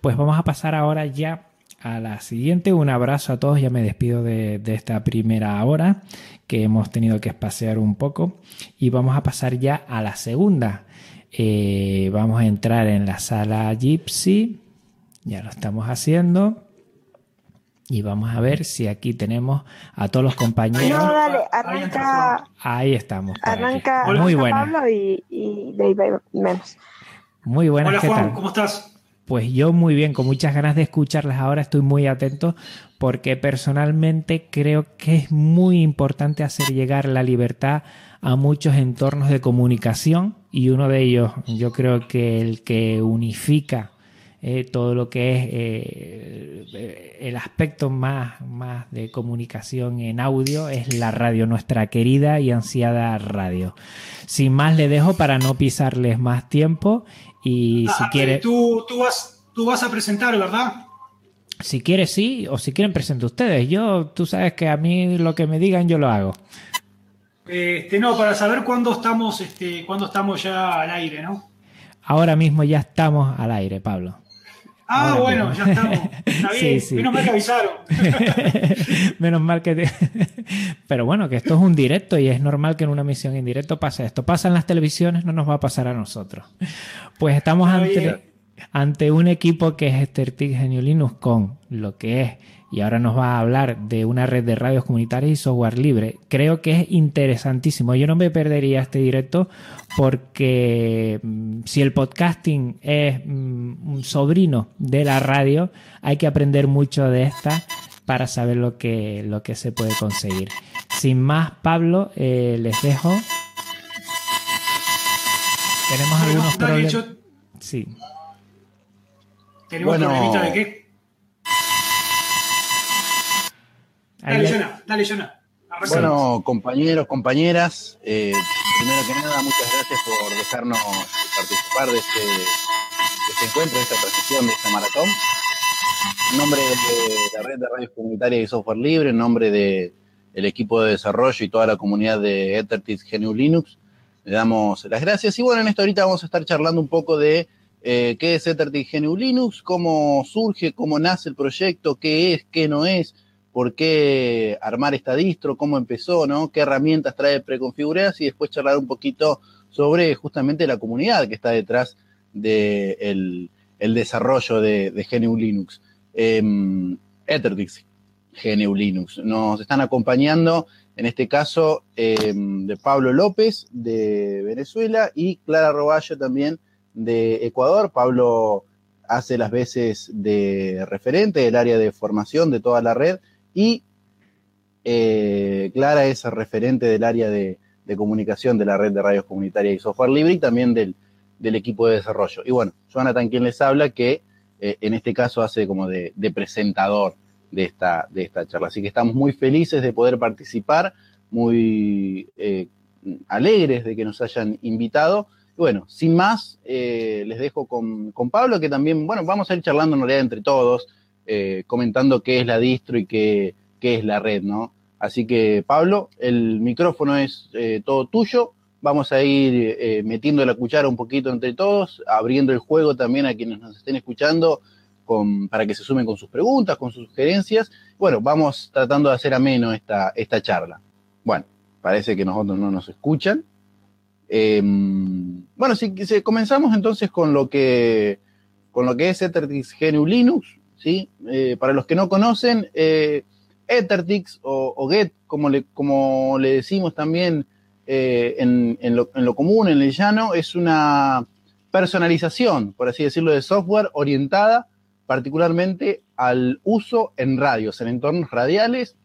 Pues vamos a pasar ahora ya a la siguiente. Un abrazo a todos. Ya me despido de, esta primera hora que hemos tenido que espaciar un poco. Y vamos a pasar ya a la segunda. Eh, vamos a entrar en la sala Gypsy. Ya lo estamos haciendo. Y vamos a ver si aquí tenemos a todos los compañeros. No, dale, arranca. Ahí estamos. Arranca, Muy buena. Pablo y, y menos. Muy buenas. Hola Juan, ¿cómo estás? Pues yo muy bien, con muchas ganas de escucharlas ahora, estoy muy atento porque personalmente creo que es muy importante hacer llegar la libertad a muchos entornos de comunicación y uno de ellos yo creo que el que unifica eh, todo lo que es eh, el aspecto más, más de comunicación en audio es la radio, nuestra querida y ansiada radio. Sin más le dejo para no pisarles más tiempo y si ah, quiere... Tú, tú, vas, tú vas a presentar, ¿verdad? Si quiere sí, o si quieren presento ustedes. Yo, tú sabes que a mí lo que me digan yo lo hago. Este, no, para saber cuándo estamos, este, cuándo estamos ya al aire, ¿no? Ahora mismo ya estamos al aire, Pablo. Ah, bueno, ya estamos. Está bien. Menos mal que avisaron. Menos mal que. Pero bueno, que esto es un directo y es normal que en una misión en directo pase esto. Pasa en las televisiones, no nos va a pasar a nosotros. Pues estamos ante, ante un equipo que es Stertig Geniulinus con lo que es y ahora nos va a hablar de una red de radios comunitarias y software libre. Creo que es interesantísimo. Yo no me perdería este directo porque mm, si el podcasting es mm, un sobrino de la radio, hay que aprender mucho de esta para saber lo que, lo que se puede conseguir. Sin más, Pablo, eh, les dejo. Tenemos algunos problemas. Sí. ¿Tenemos bueno, de qué? Dale, dale, Bueno, compañeros, compañeras, eh, primero que nada, muchas gracias por dejarnos participar de este, este encuentro, de esta transmisión, de esta maratón. En nombre de la red de radios comunitarias y software libre, en nombre del equipo de desarrollo y toda la comunidad de Ethernet GNU Linux, le damos las gracias. Y bueno, en esta ahorita vamos a estar charlando un poco de eh, qué es Ethernet GNU Linux, cómo surge, cómo nace el proyecto, qué es, qué no es, por qué armar esta distro, cómo empezó, ¿no? qué herramientas trae preconfiguradas y después charlar un poquito sobre justamente la comunidad que está detrás del el desarrollo de, GNU Linux. Eh, Etherdix GNU Linux. Nos están acompañando, en este caso, em, de Pablo López de Venezuela y Clara Roballo también de Ecuador. Pablo hace las veces de referente del área de formación de toda la red y eh, Clara es referente del área de, comunicación de la red de radios comunitarias y software libre y también del, equipo de desarrollo. Y bueno, Jonathan quien les habla, que eh, en este caso hace como de, presentador de esta, de esta charla. Así que estamos muy felices de poder participar, muy eh, alegres de que nos hayan invitado. Y bueno, sin más, les dejo con, con, Pablo, que también, bueno, vamos a ir charlando en realidad entre todos eh, comentando qué es la distro y qué, es la red, ¿no? Así que, Pablo, el micrófono es eh, todo tuyo. Vamos a ir eh, metiendo la cuchara un poquito entre todos, abriendo el juego también a quienes nos estén escuchando para que se sumen con sus preguntas, con sus sugerencias. Bueno, vamos tratando de hacer ameno esta, esta charla. Bueno, parece que nosotros no nos escuchan. Em, bueno, si, comenzamos entonces con lo que con lo que es Ethertix GNU Linux, ¿sí? Eh, para los que no conocen, eh, Ethertix o, Get, como le, como le decimos también eh, en, lo, común, en el llano, es una personalización, por así decirlo, de software orientada particularmente al uso en radios, en entornos radiales,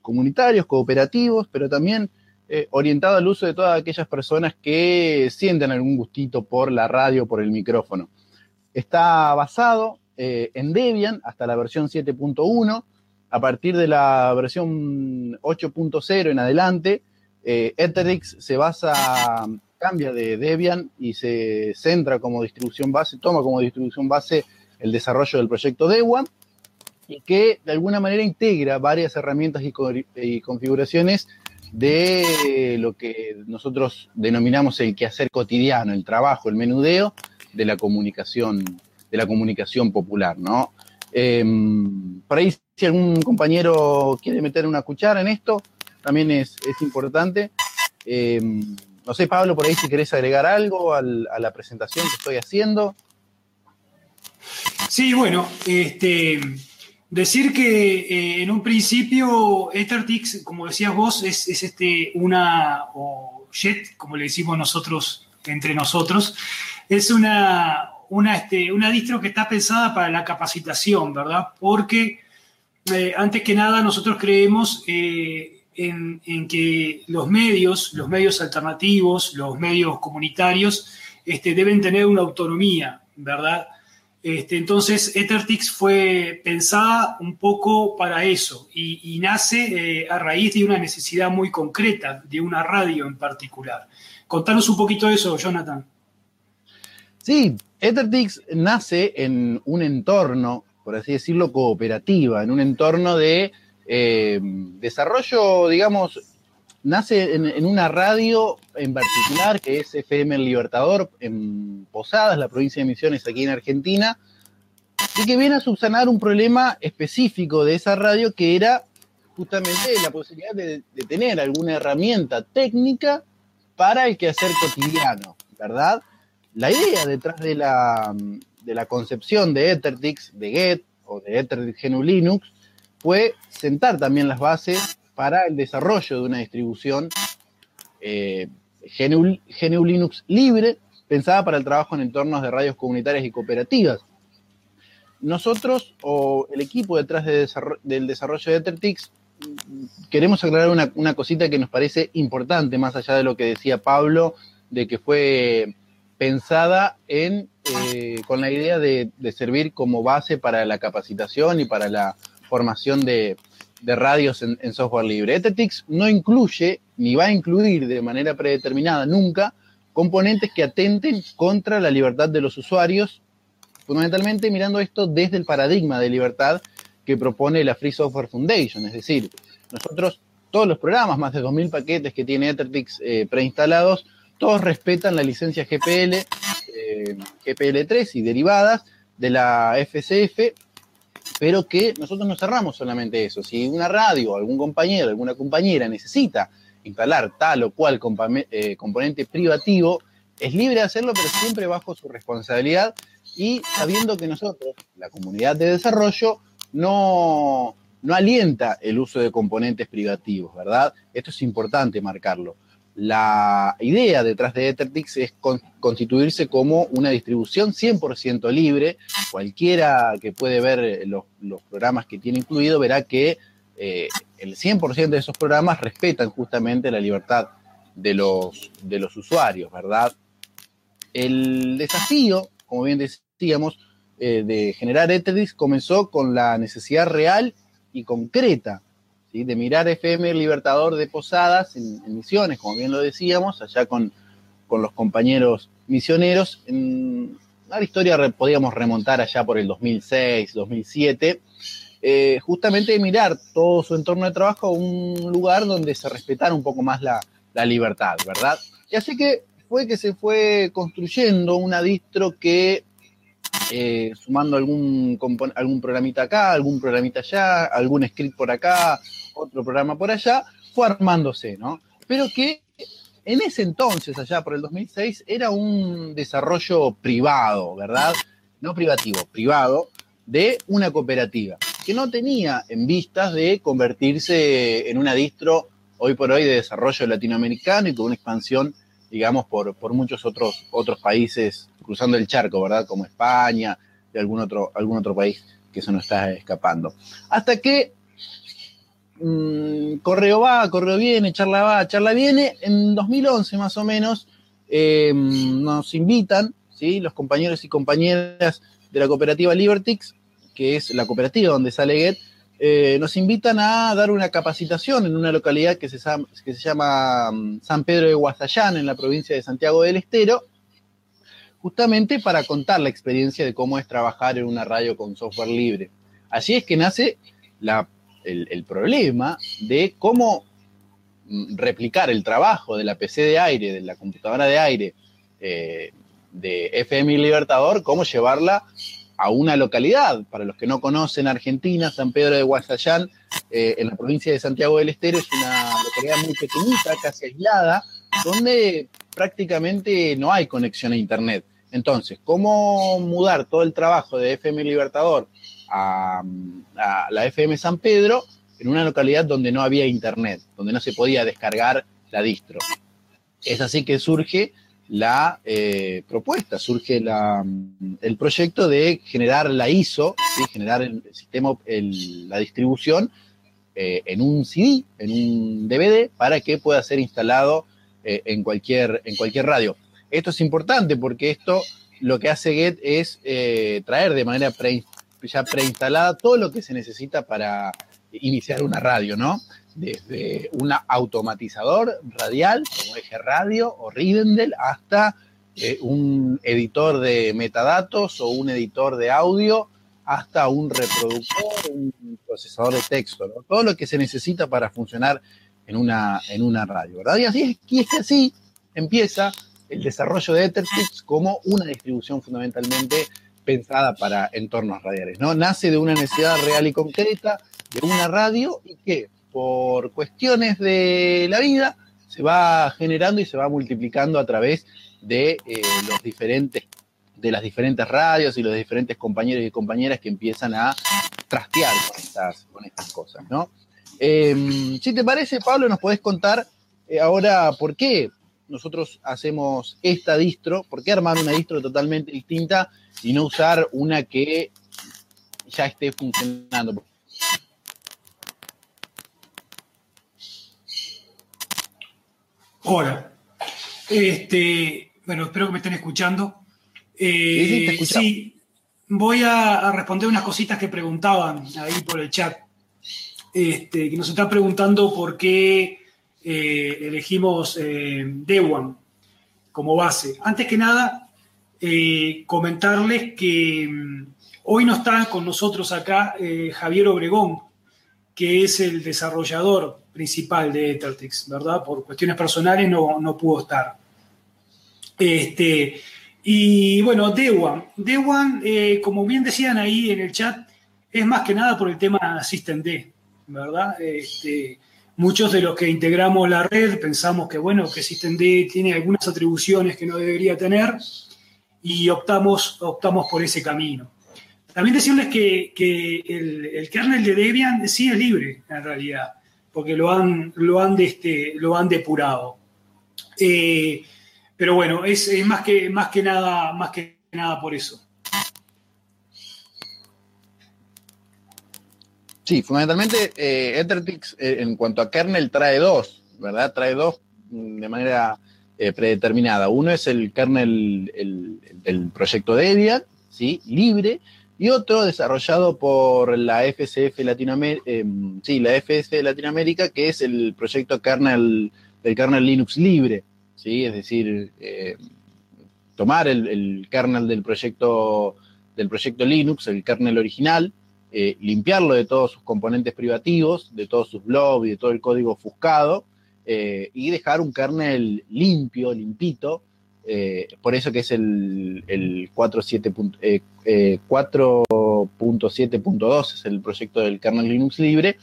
comunitarios, cooperativos, pero también orientado al uso de todas aquellas personas que sienten algún gustito por la radio, por el micrófono. Está basado eh, en Debian hasta la versión 7.1. A partir de la versión 8.0 en adelante, eh, se basa, cambia de Debian y se centra como distribución base, toma como distribución base el desarrollo del proyecto Debian y que de alguna manera integra varias herramientas y, configuraciones de lo que nosotros denominamos el quehacer cotidiano, el trabajo, el menudeo de la comunicación la comunicación popular, ¿no? Em, por ahí, si algún compañero quiere meter una cuchara en esto, también es, importante. Em, no sé, Pablo, por ahí si querés agregar algo a la presentación que estoy haciendo. Sí, bueno, este, decir que eh, en un principio EtherTix, como decías vos, es, este, una, o JET, como le decimos nosotros, entre nosotros, es una, una, este, una distro que está pensada para la capacitación, ¿verdad? Porque eh, antes que nada nosotros creemos eh, en, que los medios, los medios alternativos, los medios comunitarios, este, deben tener una autonomía, ¿verdad? Este, entonces, EtherTix fue pensada un poco para eso y, nace eh, a raíz de una necesidad muy concreta, de una radio en particular. Contanos un poquito de eso, Jonathan. Sí, EtherTix nace en un entorno, por así decirlo, cooperativa, en un entorno de eh, desarrollo, digamos, nace en, una radio en particular, que es FM El Libertador, en Posadas, la provincia de Misiones, aquí en Argentina, y que viene a subsanar un problema específico de esa radio, que era justamente la posibilidad de, tener alguna herramienta técnica para el quehacer cotidiano, ¿verdad? La idea detrás de la, de la concepción de EtherTix, de Get o de EtherTix GNU Linux, fue sentar también las bases para el desarrollo de una distribución eh, GNU, Linux libre, pensada para el trabajo en entornos de radios comunitarias y cooperativas. Nosotros, o el equipo detrás del desarrollo de EtherTix, queremos aclarar una, cosita que nos parece importante, más allá de lo que decía Pablo, de que fue pensada en, eh, con la idea de, servir como base para la capacitación y para la formación de, de radios en, software libre. EtherTix no incluye, ni va a incluir de manera predeterminada nunca, componentes que atenten contra la libertad de los usuarios, fundamentalmente mirando esto desde el paradigma de libertad que propone la Free Software Foundation. Es decir, nosotros, todos los programas, más de 2.000 paquetes que tiene EtherTix eh, preinstalados, todos respetan la licencia GPL, eh, GPL3 y derivadas de la FCF pero que nosotros no cerramos solamente eso. Si una radio, algún compañero, alguna compañera necesita instalar tal o cual eh, componente privativo, es libre de hacerlo, pero siempre bajo su responsabilidad y sabiendo que nosotros, la comunidad de desarrollo, no, no alienta el uso de componentes privativos, ¿verdad? Esto es importante marcarlo. La idea detrás de EtherTix es constituirse como una distribución 100% libre. Cualquiera que puede ver eh, los, programas que tiene incluido verá que eh, el 100% de esos programas respetan justamente la libertad de los, usuarios, ¿verdad? El desafío, como bien decíamos, eh, de generar EtherTix comenzó con la necesidad real y concreta de mirar FM Libertador de Posadas en, Misiones, como bien lo decíamos, allá con, los compañeros misioneros. En la historia podíamos remontar allá por el 2006, 2007, eh, justamente mirar todo su entorno de trabajo a un lugar donde se respetara un poco más la, libertad, ¿verdad? Y así que fue que se fue construyendo una distro que eh, sumando algún, algún programita acá, algún programita allá, algún script por acá, otro programa por allá, fue armándose, ¿no? Pero que en ese entonces, allá por el 2006, era un desarrollo privado, ¿verdad? No privativo, privado, de una cooperativa, que no tenía en vistas de convertirse en una distro hoy por hoy de desarrollo latinoamericano y con una expansión, digamos, por, por muchos otros, otros países cruzando el charco, ¿verdad? Como España y algún otro, algún otro país que se nos está escapando. Hasta que Mm, correo va, correo viene, charla va, charla viene. En 2011 más o menos em, nos invitan, ¿sí? los compañeros y compañeras de la cooperativa Libertix, que es la cooperativa donde sale Get, eh, nos invitan a dar una capacitación en una localidad que se, llama mm, San Pedro de Guasayán, en la provincia de Santiago del Estero, justamente para contar la experiencia de cómo es trabajar en una radio con software libre. Así es que nace la el, problema de cómo mm, replicar el trabajo de la PC de aire, de la computadora de aire eh, de FM Libertador, cómo llevarla a una localidad. Para los que no conocen Argentina, San Pedro de Guasayán, eh, en la provincia de Santiago del Estero, es una localidad muy pequeñita, casi aislada, donde prácticamente no hay conexión a Internet. Entonces, ¿cómo mudar todo el trabajo de FM Libertador a, la FM San Pedro en una localidad donde no había Internet, donde no se podía descargar la distro? Es así que surge la eh, propuesta, surge el proyecto de generar la ISO, generar el sistema, la distribución eh, en un CD, en un DVD, para que pueda ser instalado eh, en, cualquier, en cualquier radio. Esto es importante porque esto lo que hace Get es traer de manera ya preinstalada todo lo que se necesita para iniciar una radio, ¿no? desde un automatizador radial como Eje Radio o Rivendell hasta eh, un editor de metadatos o un editor de audio hasta un reproductor, un procesador de texto, todo lo que se necesita para funcionar en una, en una radio, ¿verdad? Y así es, que así empieza el desarrollo de Etherfix como una distribución fundamentalmente pensada para entornos radiales, ¿no? Nace de una necesidad real y concreta de una radio y que por cuestiones de la vida, se va generando y se va multiplicando a través de eh, los diferentes de las diferentes radios y los diferentes compañeros y compañeras que empiezan a trastear con estas, con estas cosas, ¿no? Em, si te parece, Pablo, nos podés contar eh, ahora por qué nosotros hacemos esta distro, por qué armar una distro totalmente distinta y no usar una que ya esté funcionando. Hola. Este, bueno, espero que me estén escuchando. Eh, sí, voy a, responder unas cositas que preguntaban ahí por el chat. Este, que nos están preguntando por qué eh, elegimos eh, Dewan como base. Antes que nada, comentarles que mm, hoy no está con nosotros acá Javier Obregón, que es el desarrollador principal de Ethertix, ¿verdad? Por cuestiones personales no, no pudo estar. Este, y bueno, Dewan. Dewan, eh, como bien decían ahí en el chat, es más que nada por el tema System D, ¿verdad? Este, muchos de los que integramos la red pensamos que, bueno, que System D tiene algunas atribuciones que no debería tener y optamos, optamos por ese camino. También decirles que, el, kernel de Debian sí es libre, en realidad, porque lo han, lo han, este, lo han depurado. Eh, pero bueno, es, más, que, más, que nada, más que nada por eso. Sí, fundamentalmente eh, eh, en cuanto a kernel trae dos, ¿verdad? Trae dos mm, de manera predeterminada. Uno es el kernel el, del proyecto Debian, ¿sí? libre, y otro desarrollado por la FCF Latinoamérica, eh, sí, la FCF Latinoamérica, que es el proyecto kernel del kernel Linux libre, ¿sí? es decir, eh, tomar el, kernel del proyecto, del proyecto Linux, el kernel original, eh, limpiarlo de todos sus componentes privativos, de todos sus blobs y de todo el código ofuscado, y dejar un kernel limpio, limpito, eh, por eso que es el, el 4.7.2, eh, eh, es el proyecto del kernel Linux libre,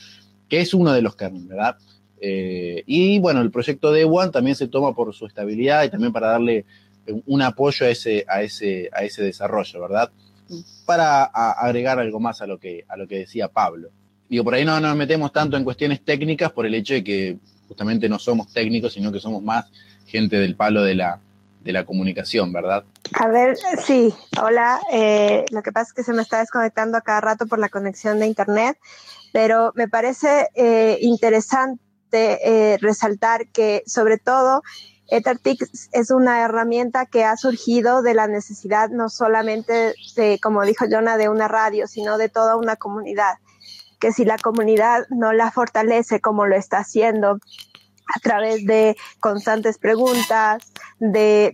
que es uno de los kernels, ¿verdad? y bueno, el proyecto de One también se toma por su estabilidad y también para darle un apoyo a ese, a ese, a ese desarrollo, ¿verdad? Para agregar algo más a lo que, a lo que decía Pablo. Digo, por ahí no nos metemos tanto en cuestiones técnicas por el hecho de que justamente no somos técnicos, sino que somos más gente del palo de la, de la comunicación, ¿verdad? A ver, sí, hola. Eh, lo que pasa es que se me está desconectando a cada rato por la conexión de Internet, pero me parece eh, interesante eh, resaltar que sobre todo EtherTix es una herramienta que ha surgido de la necesidad no solamente de, como dijo Jonah, de una radio, sino de toda una comunidad. Que si la comunidad no la fortalece como lo está haciendo a través de constantes preguntas, de,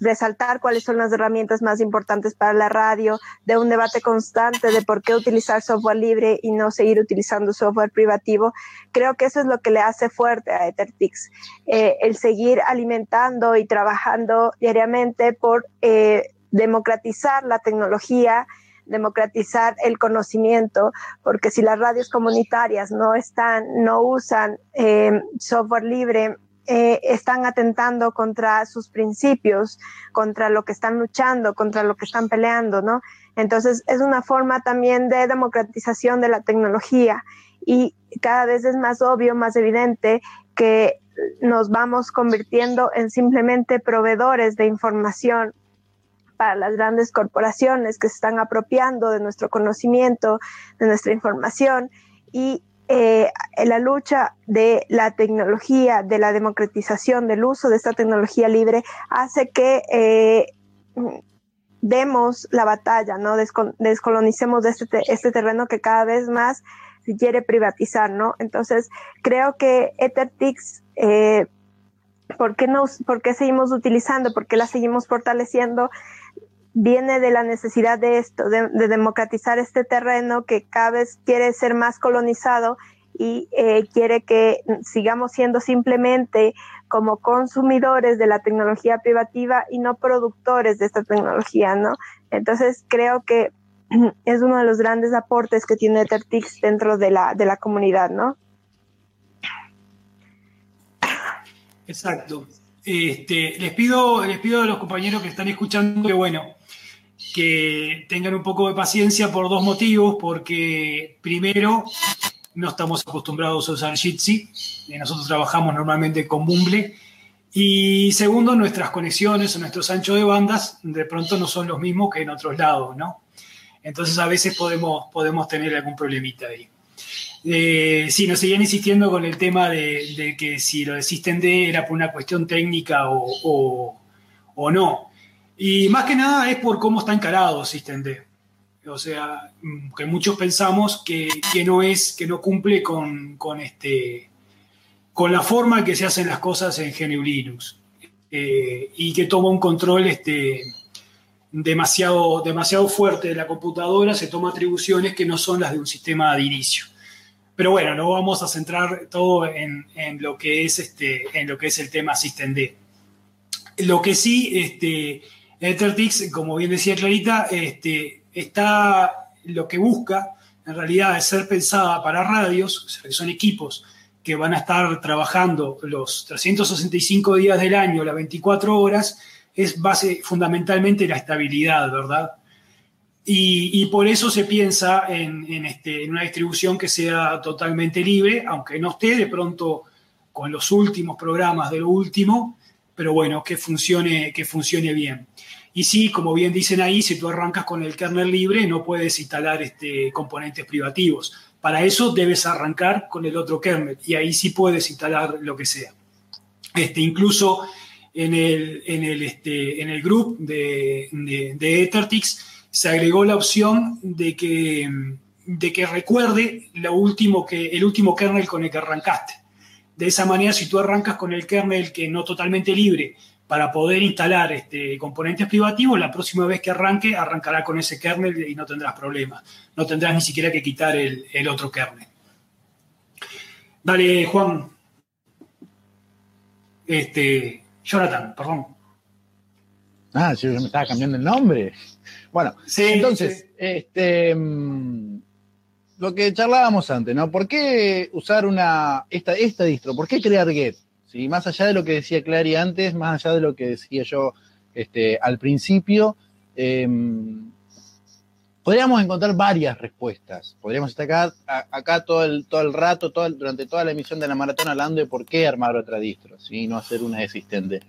resaltar cuáles son las herramientas más importantes para la radio, de un debate constante de por qué utilizar software libre y no seguir utilizando software privativo. Creo que eso es lo que le hace fuerte a EtherTix, eh, el seguir alimentando y trabajando diariamente por... Eh, democratizar la tecnología, democratizar el conocimiento, porque si las radios comunitarias no están, no usan eh, software libre, eh, están atentando contra sus principios, contra lo que están luchando, contra lo que están peleando, ¿no? Entonces es una forma también de democratización de la tecnología y cada vez es más obvio, más evidente que nos vamos convirtiendo en simplemente proveedores de información para las grandes corporaciones que se están apropiando de nuestro conocimiento, de nuestra información y eh, la lucha de la tecnología, de la democratización del uso de esta tecnología libre hace que eh, demos la batalla, ¿no? descolonicemos este, este terreno que cada vez más se quiere privatizar, ¿no? Entonces, creo que EtherTix, eh, ¿por, qué ¿por qué seguimos utilizando? ¿Por qué la seguimos fortaleciendo? Viene de la necesidad de esto, de, democratizar este terreno que cada vez quiere ser más colonizado y eh, quiere que sigamos siendo simplemente como consumidores de la tecnología privativa y no productores de esta tecnología, ¿no? Entonces creo que es uno de los grandes aportes que tiene Tertix dentro de la, de la comunidad, ¿no? Exacto. Este, les pido, les pido a los compañeros que están escuchando que bueno, que tengan un poco de paciencia por dos motivos, porque primero, no estamos acostumbrados a usar Jitsi, nosotros trabajamos normalmente con Bumble, y segundo, nuestras conexiones o nuestros anchos de bandas de pronto no son los mismos que en otros lados, ¿no? Entonces a veces podemos, podemos tener algún problemita ahí. Eh, sí, nos seguían insistiendo con el tema de, que si lo de System era por una cuestión técnica o, no. Y más que nada es por cómo está encarado System. O sea, mm, que muchos pensamos que, no es, que no cumple con, este, con la forma en que se hacen las cosas en GNU Linux. Eh, y que toma un control este, demasiado, demasiado fuerte de la computadora, se toma atribuciones que no son las de un sistema de inicio. Pero bueno, no vamos a centrar todo en, lo, que es este, en lo que es el tema System D. Lo que sí, este, EtherTix, como bien decía Clarita, este, está lo que busca en realidad es ser pensada para radios, o sea, que son equipos que van a estar trabajando los 365 días del año, las 24 horas, es base fundamentalmente la estabilidad, ¿verdad? Y, por eso se piensa en, este, en, una distribución que sea totalmente libre, aunque no esté de pronto con los últimos programas de lo último, pero bueno, que funcione, que funcione bien. Y sí, como bien dicen ahí, si tú arrancas con el kernel libre, no puedes instalar este, componentes privativos. Para eso debes arrancar con el otro kernel y ahí sí puedes instalar lo que sea. Este, incluso en el, en el, este, en el group de, de, EtherTix se agregó la opción de que, de que recuerde lo último que, el último kernel con el que arrancaste. De esa manera, si tú arrancas con el kernel que no totalmente libre, para poder instalar este, componentes privativos, la próxima vez que arranque, arrancará con ese kernel y no tendrás problemas. No tendrás ni siquiera que quitar el, otro kernel. Dale, Juan. Este, Jonathan, perdón. Ah, sí, yo me estaba cambiando el nombre. Bueno, entonces, este, mm, lo que charlábamos antes, ¿no? ¿Por qué usar una, esta, esta distro? ¿Por qué crear Get? ¿sí? Más allá de lo que decía Clary antes, más allá de lo que decía yo este, al principio, em, podríamos encontrar varias respuestas. Podríamos estar acá, acá todo, el, todo el rato, todo durante toda la emisión de la maratón, hablando de por qué armar otra distro, ¿sí? no hacer una existente.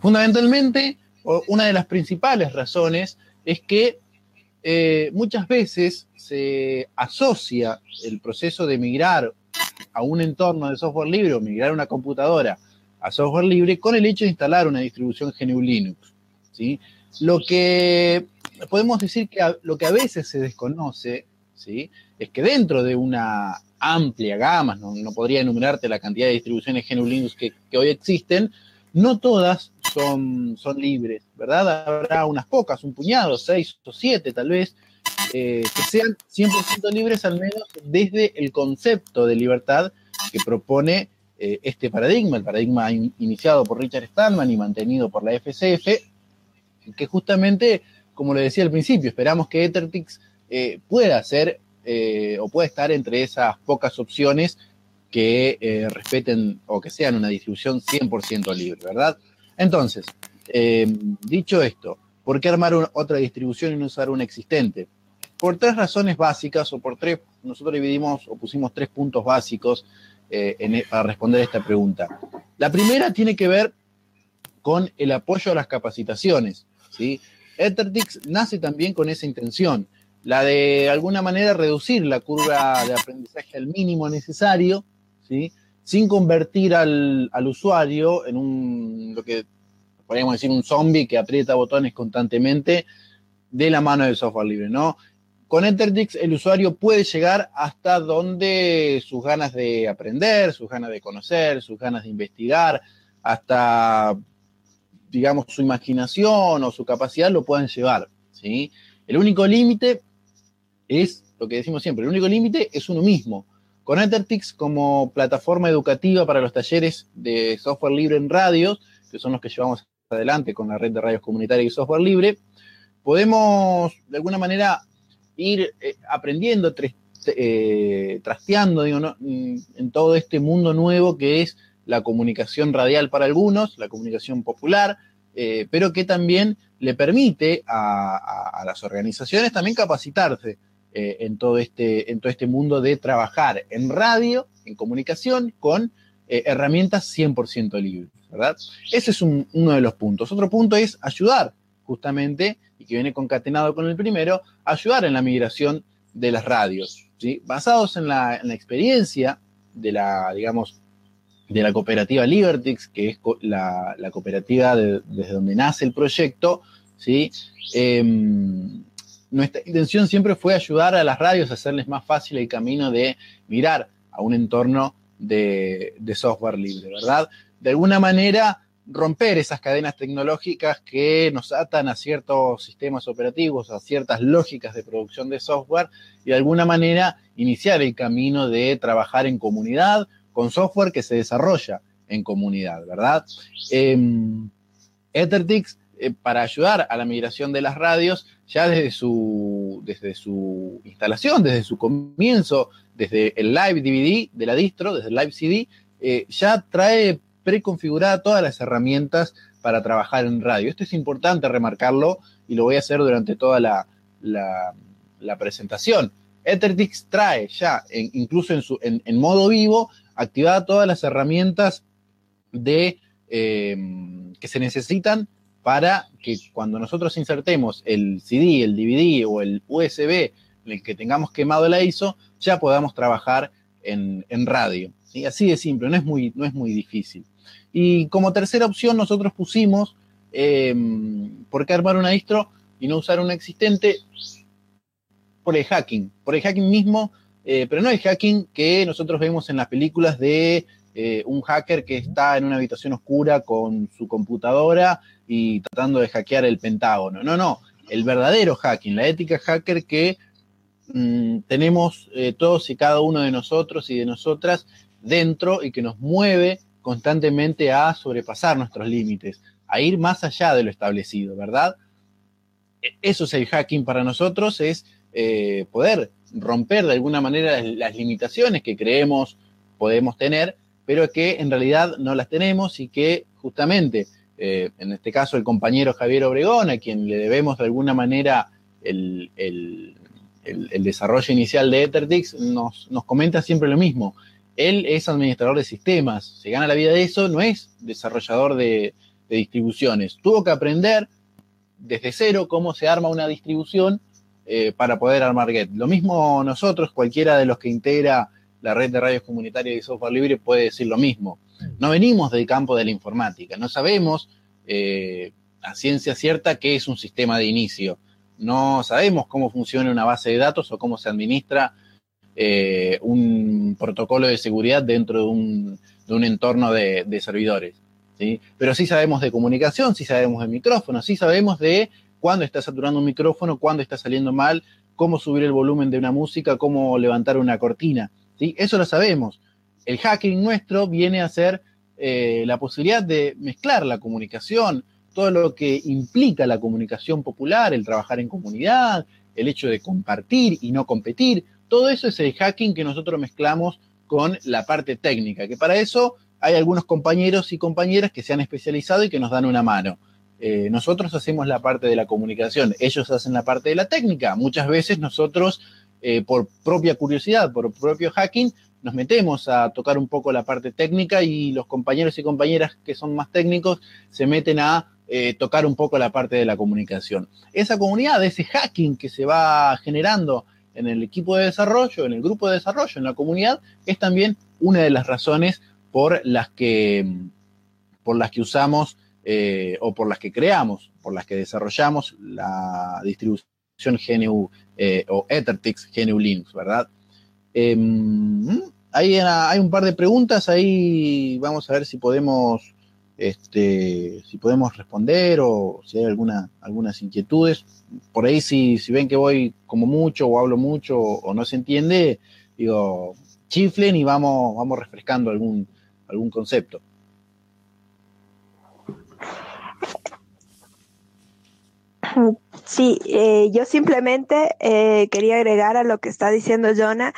Fundamentalmente, una de las principales razones es que eh, muchas veces se asocia el proceso de migrar a un entorno de software libre o migrar una computadora a software libre con el hecho de instalar una distribución GNU Linux. ¿sí? Lo que podemos decir que lo que a veces se desconoce ¿sí? es que dentro de una amplia gama, no, podría enumerarte la cantidad de distribuciones GNU Linux que, hoy existen, no todas son, son libres, ¿verdad? Habrá unas pocas, un puñado, seis o siete tal vez, eh, que sean 100% libres, al menos desde el concepto de libertad que propone eh, este paradigma, el paradigma iniciado por Richard Stallman y mantenido por la FCF, que justamente como le decía al principio, esperamos que Ethertix pueda ser o pueda estar entre esas pocas opciones que respeten o que sean una distribución 100% libre, ¿verdad? Entonces, dicho esto, ¿por qué armar otra distribución y no usar una existente? Por tres razones básicas, o por tres, nosotros dividimos o pusimos tres puntos básicos eh, e, para responder esta pregunta. La primera tiene que ver con el apoyo a las capacitaciones. ¿sí? Ethertix nace también con esa intención, la de, alguna manera reducir la curva de aprendizaje al mínimo necesario, ¿sí? Sin convertir al, usuario en un, lo que podríamos decir, un zombie que aprieta botones constantemente de la mano del software libre, ¿no? Con Ethertix el usuario puede llegar hasta donde sus ganas de aprender, sus ganas de conocer, sus ganas de investigar, hasta, digamos, su imaginación o su capacidad lo pueden llevar. ¿sí? El único límite es lo que decimos siempre, el único límite es uno mismo. Con Ethertix como plataforma educativa para los talleres de software libre en radios, que son los que llevamos adelante con la red de radios comunitarias y software libre, podemos de alguna manera ir eh, aprendiendo, eh, trasteando mm, en todo este mundo nuevo que es la comunicación radial para algunos, la comunicación popular, eh, pero que también le permite a, las organizaciones también capacitarse en, todo este, en todo este mundo de trabajar en radio, en comunicación, con herramientas 100% libres, ¿verdad? Ese es uno de los puntos. Otro punto es ayudar justamente y que viene concatenado con el primero, ayudar en la migración de las radios, ¿sí? basados en la, experiencia de la, digamos, de la cooperativa Libertix, que es la, cooperativa desde donde nace el proyecto, ¿sí? Em, nuestra intención siempre fue ayudar a las radios a hacerles más fácil el camino de mirar a un entorno de, software libre, ¿verdad? De alguna manera, romper esas cadenas tecnológicas que nos atan a ciertos sistemas operativos, a ciertas lógicas de producción de software y de alguna manera iniciar el camino de trabajar en comunidad con software que se desarrolla en comunidad, ¿verdad? Em, Ethertix, eh, para ayudar a la migración de las radios, ya desde su, desde su instalación, desde su comienzo, desde el Live DVD de la distro, desde el Live CD, eh, ya trae preconfigurada todas las herramientas para trabajar en radio. Esto es importante remarcarlo y lo voy a hacer durante toda la, la, presentación. Ethertix trae ya, incluso en, su, en, modo vivo, activada todas las herramientas de, em, que se necesitan para que cuando nosotros insertemos el CD, el DVD o el USB en el que tengamos quemado la ISO, ya podamos trabajar en, en radio. y Así de simple, no es muy, no es muy difícil. Y como tercera opción nosotros pusimos, eh, ¿por qué armar una distro y no usar una existente? Por el hacking, por el hacking mismo, eh, pero no el hacking que nosotros vemos en las películas de eh, un hacker que está en una habitación oscura con su computadora y tratando de hackear el Pentágono. No, no, el verdadero hacking, la ética hacker que mm, tenemos todos y cada uno de nosotros y de nosotras dentro y que nos mueve constantemente a sobrepasar nuestros límites, a ir más allá de lo establecido, ¿verdad? E, eso es el hacking para nosotros, es eh, poder romper de alguna manera las, limitaciones que creemos podemos tener, pero que en realidad no las tenemos y que justamente, eh, en este caso el compañero Javier Obregón, a quien le debemos de alguna manera el, desarrollo inicial de Ethertix, nos, nos comenta siempre lo mismo él es administrador de sistemas, se gana la vida de eso, no es desarrollador de, distribuciones. Tuvo que aprender desde cero cómo se arma una distribución eh, para poder armar Get. Lo mismo nosotros, cualquiera de los que integra la red de radios comunitarias y software libre puede decir lo mismo. No venimos del campo de la informática, no sabemos eh, a ciencia cierta qué es un sistema de inicio, no sabemos cómo funciona una base de datos o cómo se administra eh, un protocolo de seguridad dentro de un, entorno de, servidores. Pero sí sabemos de comunicación, sí sabemos de micrófono, sí sabemos de cuándo está saturando un micrófono, cuándo está saliendo mal, cómo subir el volumen de una música, cómo levantar una cortina. Eso lo sabemos. El hacking nuestro viene a ser eh, la posibilidad de mezclar la comunicación, todo lo que implica la comunicación popular, el trabajar en comunidad, el hecho de compartir y no competir, todo eso es el hacking que nosotros mezclamos con la parte técnica, que para eso hay algunos compañeros y compañeras que se han especializado y que nos dan una mano. Eh, nosotros hacemos la parte de la comunicación, ellos hacen la parte de la técnica. Muchas veces nosotros, eh, por propia curiosidad, por propio hacking, nos metemos a tocar un poco la parte técnica y los compañeros y compañeras que son más técnicos se meten a eh, tocar un poco la parte de la comunicación. Esa comunidad, ese hacking que se va generando en el equipo de desarrollo, en el grupo de desarrollo, en la comunidad, es también una de las razones por las que, por las que usamos eh, o por las que creamos, por las que desarrollamos la distribución GNU eh, o EtherTix GNU Linux, ¿verdad? Em, hay, un par de preguntas ahí, vamos a ver si podemos, este, si podemos responder o si hay alguna, algunas inquietudes. Por ahí si, si ven que voy como mucho o hablo mucho o, no se entiende, digo, chiflen y vamos, vamos refrescando algún, algún concepto. Sí, eh, yo simplemente eh, quería agregar a lo que está diciendo Jonah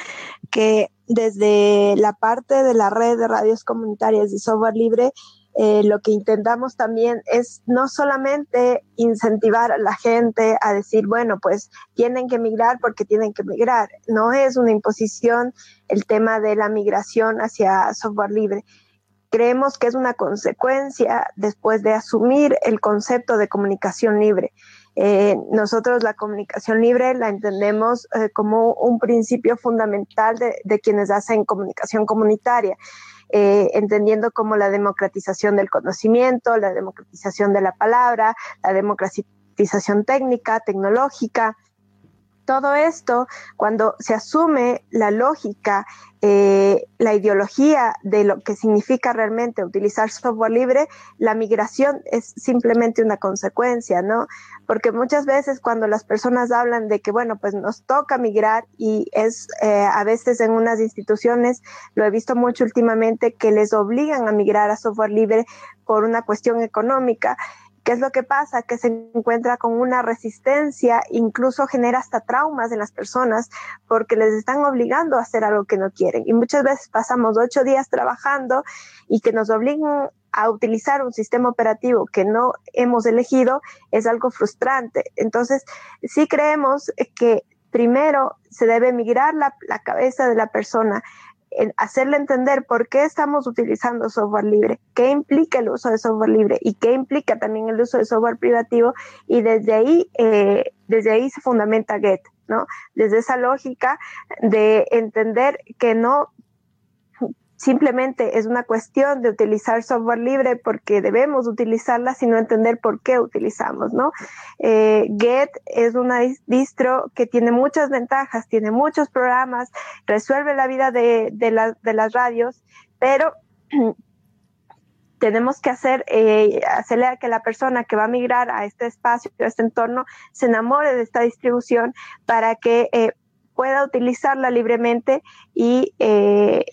que desde la parte de la red de radios comunitarias de software libre, eh, lo que intentamos también es no solamente incentivar a la gente a decir, bueno, pues tienen que migrar porque tienen que migrar. No es una imposición el tema de la migración hacia software libre. Creemos que es una consecuencia después de asumir el concepto de comunicación libre. Eh, nosotros la comunicación libre la entendemos eh, como un principio fundamental de, quienes hacen comunicación comunitaria, eh, entendiendo como la democratización del conocimiento, la democratización de la palabra, la democratización técnica, tecnológica, todo esto, cuando se asume la lógica, eh, la ideología de lo que significa realmente utilizar software libre, la migración es simplemente una consecuencia, ¿no? Porque muchas veces cuando las personas hablan de que, bueno, pues nos toca migrar y es eh, a veces en unas instituciones, lo he visto mucho últimamente, que les obligan a migrar a software libre por una cuestión económica ¿Qué es lo que pasa? Que se encuentra con una resistencia, incluso genera hasta traumas en las personas porque les están obligando a hacer algo que no quieren. Y muchas veces pasamos ocho días trabajando y que nos obligan a utilizar un sistema operativo que no hemos elegido es algo frustrante. Entonces, sí creemos que primero se debe migrar la, la cabeza de la persona hacerle entender por qué estamos utilizando software libre, qué implica el uso de software libre y qué implica también el uso de software privativo y desde ahí, eh, desde ahí se fundamenta Get, ¿no? Desde esa lógica de entender que no simplemente es una cuestión de utilizar software libre porque debemos utilizarla, sino entender por qué utilizamos, ¿no? Eh, Get es una distro que tiene muchas ventajas, tiene muchos programas, resuelve la vida de, de las radios, pero tenemos que hacer, eh, hacerle a que la persona que va a migrar a este espacio, a este entorno, se enamore de esta distribución para que eh, pueda utilizarla libremente y, eh,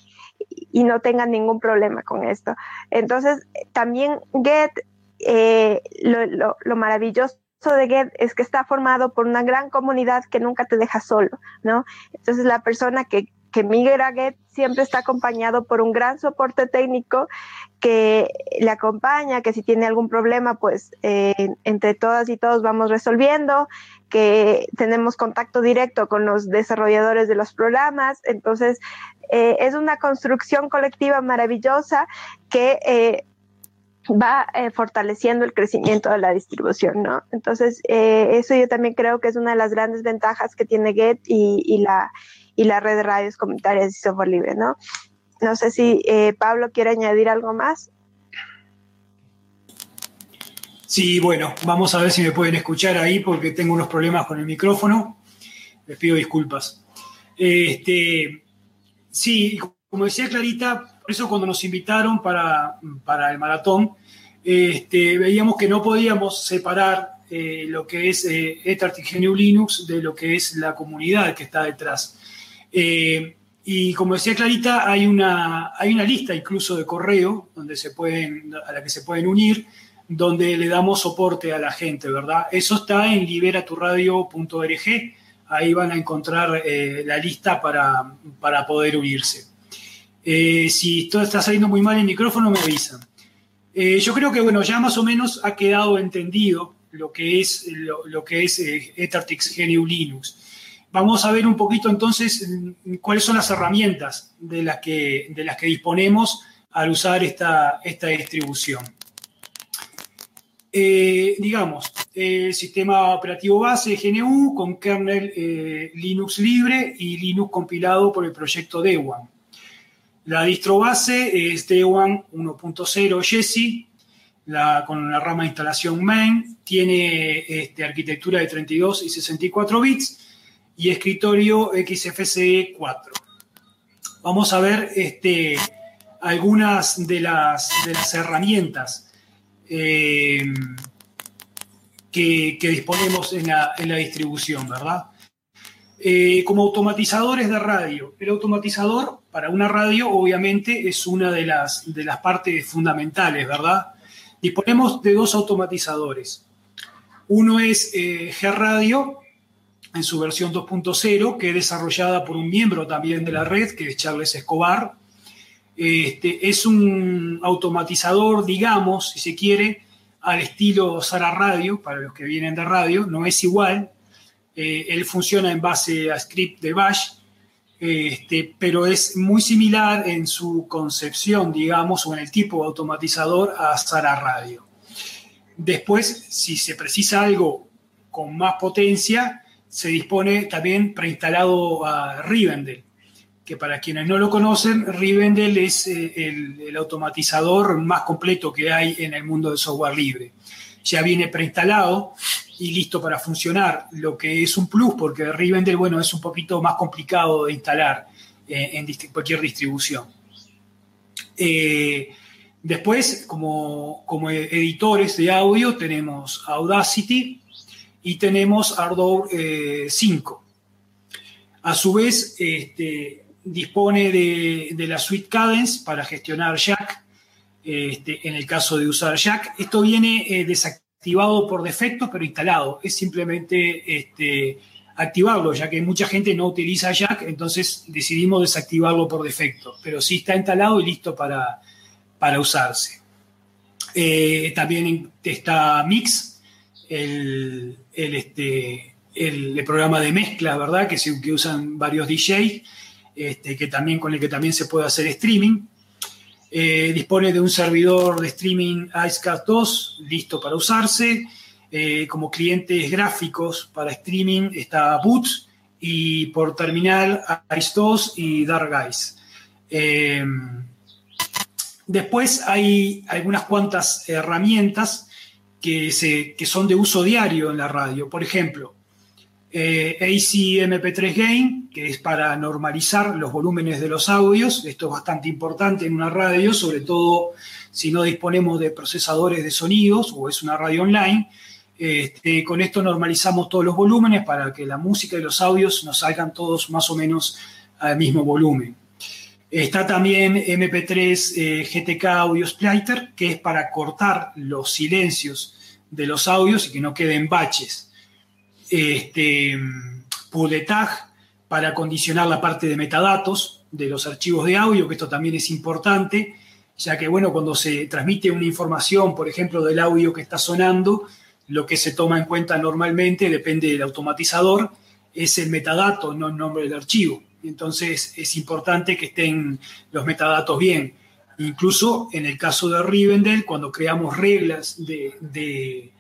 y no tengan ningún problema con esto. Entonces, también Get, eh, lo, lo, maravilloso de Get es que está formado por una gran comunidad que nunca te deja solo, ¿no? Entonces, la persona que, que migra a Get siempre está acompañado por un gran soporte técnico que le acompaña, que si tiene algún problema, pues eh, entre todas y todos vamos resolviendo, que tenemos contacto directo con los desarrolladores de los programas. Entonces, eh, es una construcción colectiva maravillosa que eh, va fortaleciendo el crecimiento de la distribución, ¿no? Entonces, eso yo también creo que es una de las grandes ventajas que tiene Get y, la, y la red de radios comunitarias y software libre, ¿no? No sé si Pablo quiere añadir algo más. Sí, bueno, vamos a ver si me pueden escuchar ahí porque tengo unos problemas con el micrófono. Les pido disculpas. Este, Sí, como decía Clarita, por eso cuando nos invitaron para, para el maratón, este, veíamos que no podíamos separar eh, lo que es eh, GNU Linux de lo que es la comunidad que está detrás. Eh, y como decía Clarita, hay una, hay una lista incluso de correo donde se pueden, a la que se pueden unir donde le damos soporte a la gente, ¿verdad? Eso está en liberaturradio.org, ahí van a encontrar eh, la lista para, para poder unirse. Eh, si todo está saliendo muy mal el micrófono, me avisan. Yo creo que, bueno, ya más o menos ha quedado entendido lo que es, lo, que es GNU Linux. Vamos a ver un poquito entonces mm, cuáles son las herramientas de las que, de las que disponemos al usar esta, esta distribución. Eh, digamos, el sistema operativo base GNU con kernel eh, Linux libre y Linux compilado por el proyecto Dewan. La distro base es Dewan 1.0 Jessie, con la rama de instalación main, tiene este, arquitectura de 32 y 64 bits y escritorio XFCE 4. Vamos a ver este, algunas de las, de las herramientas eh, que, disponemos en la, distribución, ¿verdad? Eh, como automatizadores de radio. El automatizador para una radio obviamente es una de las, de las partes fundamentales, ¿verdad? Disponemos de dos automatizadores. Uno es eh, G-Radio en su versión 2.0, que es desarrollada por un miembro también de la red, que es Charles Escobar, este, es un automatizador, digamos, si se quiere, al estilo Sara Radio, para los que vienen de radio, no es igual. Eh, él funciona en base a script de Bash, este, pero es muy similar en su concepción, digamos, o en el tipo de automatizador a Sara Radio. Después, si se precisa algo con más potencia, se dispone también preinstalado a Rivendell que para quienes no lo conocen, Rivendell es eh, el, automatizador más completo que hay en el mundo del software libre. Ya viene preinstalado y listo para funcionar, lo que es un plus porque Rivendell, bueno, es un poquito más complicado de instalar eh, en cualquier distribución. Eh, después, como, como, editores de audio, tenemos Audacity y tenemos Ardour 5. A su vez, este, dispone de, la suite Cadence para gestionar Jack, este, en el caso de usar Jack. Esto viene eh, desactivado por defecto, pero instalado. Es simplemente este, activarlo, ya que mucha gente no utiliza Jack, entonces decidimos desactivarlo por defecto. Pero sí está instalado y listo para, para usarse. Eh, también está Mix, el, este, el, programa de mezcla, ¿verdad? Que, que usan varios DJs este, que también, con el que también se puede hacer streaming. Eh, dispone de un servidor de streaming Icecast 2 listo para usarse. Eh, como clientes gráficos para streaming está Boots y por terminal Ice 2 y Dark Eyes. Eh, después hay algunas cuantas herramientas que, son de uso diario en la radio. Por ejemplo, eh, ACMP3 Gain, que es para normalizar los volúmenes de los audios. Esto es bastante importante en una radio, sobre todo si no disponemos de procesadores de sonidos o es una radio online. Este, con esto normalizamos todos los volúmenes para que la música y los audios nos salgan todos más o menos al mismo volumen. Está también MP3 eh, GTK Audio Splitter, que es para cortar los silencios de los audios y que no queden baches este, para condicionar la parte de metadatos de los archivos de audio, que esto también es importante, ya que, bueno, cuando se transmite una información, por ejemplo, del audio que está sonando, lo que se toma en cuenta normalmente, depende del automatizador, es el metadato, no el nombre del archivo. Entonces, es importante que estén los metadatos bien. Incluso en el caso de Rivendell, cuando creamos reglas de,